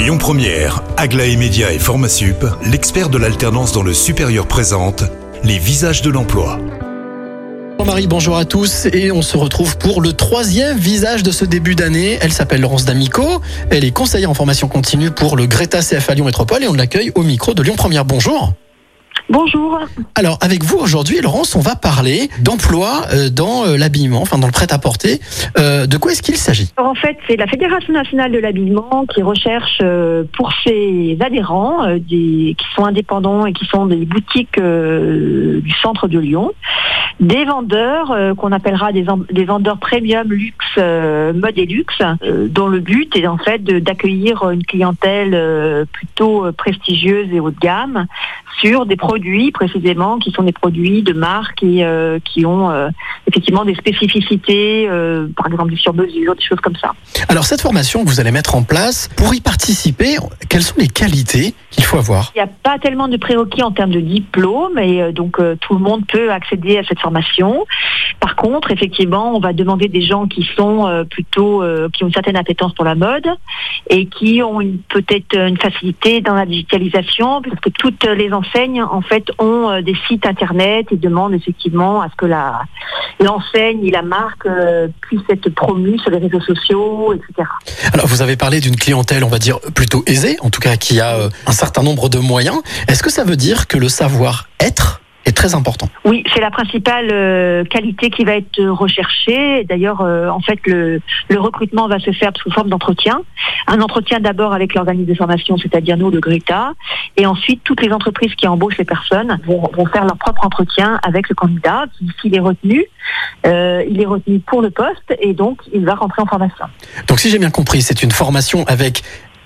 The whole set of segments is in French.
Lyon Première, Aglaé Média et Formasup, l'expert de l'alternance dans le supérieur présente les visages de l'emploi. Jean-Marie, bonjour à tous et on se retrouve pour le troisième visage de ce début d'année. Elle s'appelle Laurence D'Amico, elle est conseillère en formation continue pour le Greta CFA Lyon Métropole et on l'accueille au micro de Lyon Première. Bonjour. Bonjour. Alors avec vous aujourd'hui, Laurence, on va parler d'emploi euh, dans euh, l'habillement, enfin dans le prêt-à-porter. Euh, de quoi est-ce qu'il s'agit? Alors, en fait, c'est la Fédération nationale de l'habillement qui recherche pour ses adhérents, des, qui sont indépendants et qui sont des boutiques du centre de Lyon, des vendeurs qu'on appellera des vendeurs premium, luxe, euh, mode et luxe, euh, dont le but est en fait d'accueillir une clientèle euh, plutôt prestigieuse et haut de gamme sur des produits précisément qui sont des produits de marque et qui ont effectivement des spécificités, par exemple du sur-mesure, des choses comme ça. Alors cette formation que vous allez mettre en place, pour y participer, quelles sont les qualités qu'il faut avoir? Il n'y a pas tellement de prérequis en termes de diplôme et donc tout le monde peut accéder à cette formation. Par contre, effectivement, on va demander des gens qui sont euh, plutôt euh, qui ont une certaine appétence pour la mode et qui ont peut-être une facilité dans la digitalisation parce que toutes les enseignes en fait ont euh, des sites internet et demandent effectivement à ce que la l'enseigne et la marque euh, puissent être promues sur les réseaux sociaux, etc. Alors vous avez parlé d'une clientèle, on va dire, plutôt aisée, en tout cas qui a euh, un certain nombre de moyens. Est-ce que ça veut dire que le savoir-être est très important Oui, c'est la principale euh, qualité qui va être recherchée. D'ailleurs, euh, en fait, le, le recrutement va se faire sous forme d'entretien. Un entretien d'abord avec l'organisme de formation, c'est-à-dire nous, le Greta, et ensuite toutes les entreprises qui embauchent les personnes vont, vont faire leur propre entretien avec le candidat. S'il est retenu, euh, il est retenu pour le poste et donc il va rentrer en formation. Donc si j'ai bien compris, c'est une formation avec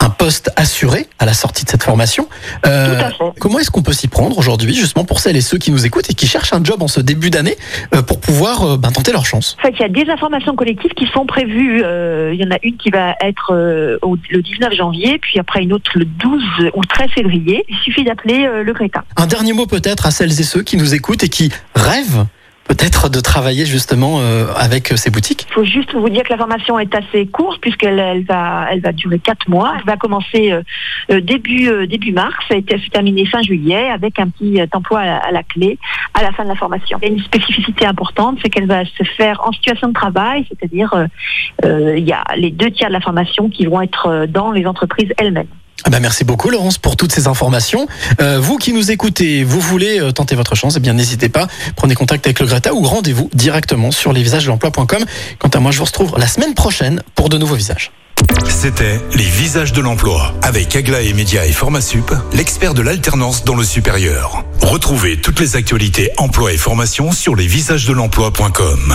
un poste assuré à la sortie de cette formation. Euh, comment est-ce qu'on peut s'y prendre aujourd'hui, justement pour celles et ceux qui nous écoutent et qui cherchent un job en ce début d'année euh, pour pouvoir euh, ben, tenter leur chance? En fait, il y a des informations collectives qui sont prévues. Euh, il y en a une qui va être euh, au- le 19 janvier, puis après une autre le 12 ou 13 février. Il suffit d'appeler euh, le Greta. Un dernier mot peut-être à celles et ceux qui nous écoutent et qui rêvent peut-être de travailler justement euh, avec euh, ces boutiques? Il faut juste vous dire que la formation est assez courte puisqu'elle elle va, elle va durer quatre mois. Elle va commencer euh, euh, début, euh, début mars et se terminer fin juillet avec un petit euh, emploi à la, à la clé à la fin de la formation. Il y a une spécificité importante, c'est qu'elle va se faire en situation de travail, c'est-à-dire il y a les deux tiers de la formation qui vont être dans les entreprises elles-mêmes. Ah ben merci beaucoup Laurence pour toutes ces informations. Euh, vous qui nous écoutez, vous voulez euh, tenter votre chance, eh bien n'hésitez pas, prenez contact avec le Greta ou rendez-vous directement sur lesvisagesdelemploi.com. Quant à moi, je vous retrouve la semaine prochaine pour de nouveaux visages. C'était les visages de l'emploi avec Aglaé Média et Formasup, l'expert de l'alternance dans le supérieur. Retrouvez toutes les actualités emploi et formation sur lesvisagesdelemploi.com.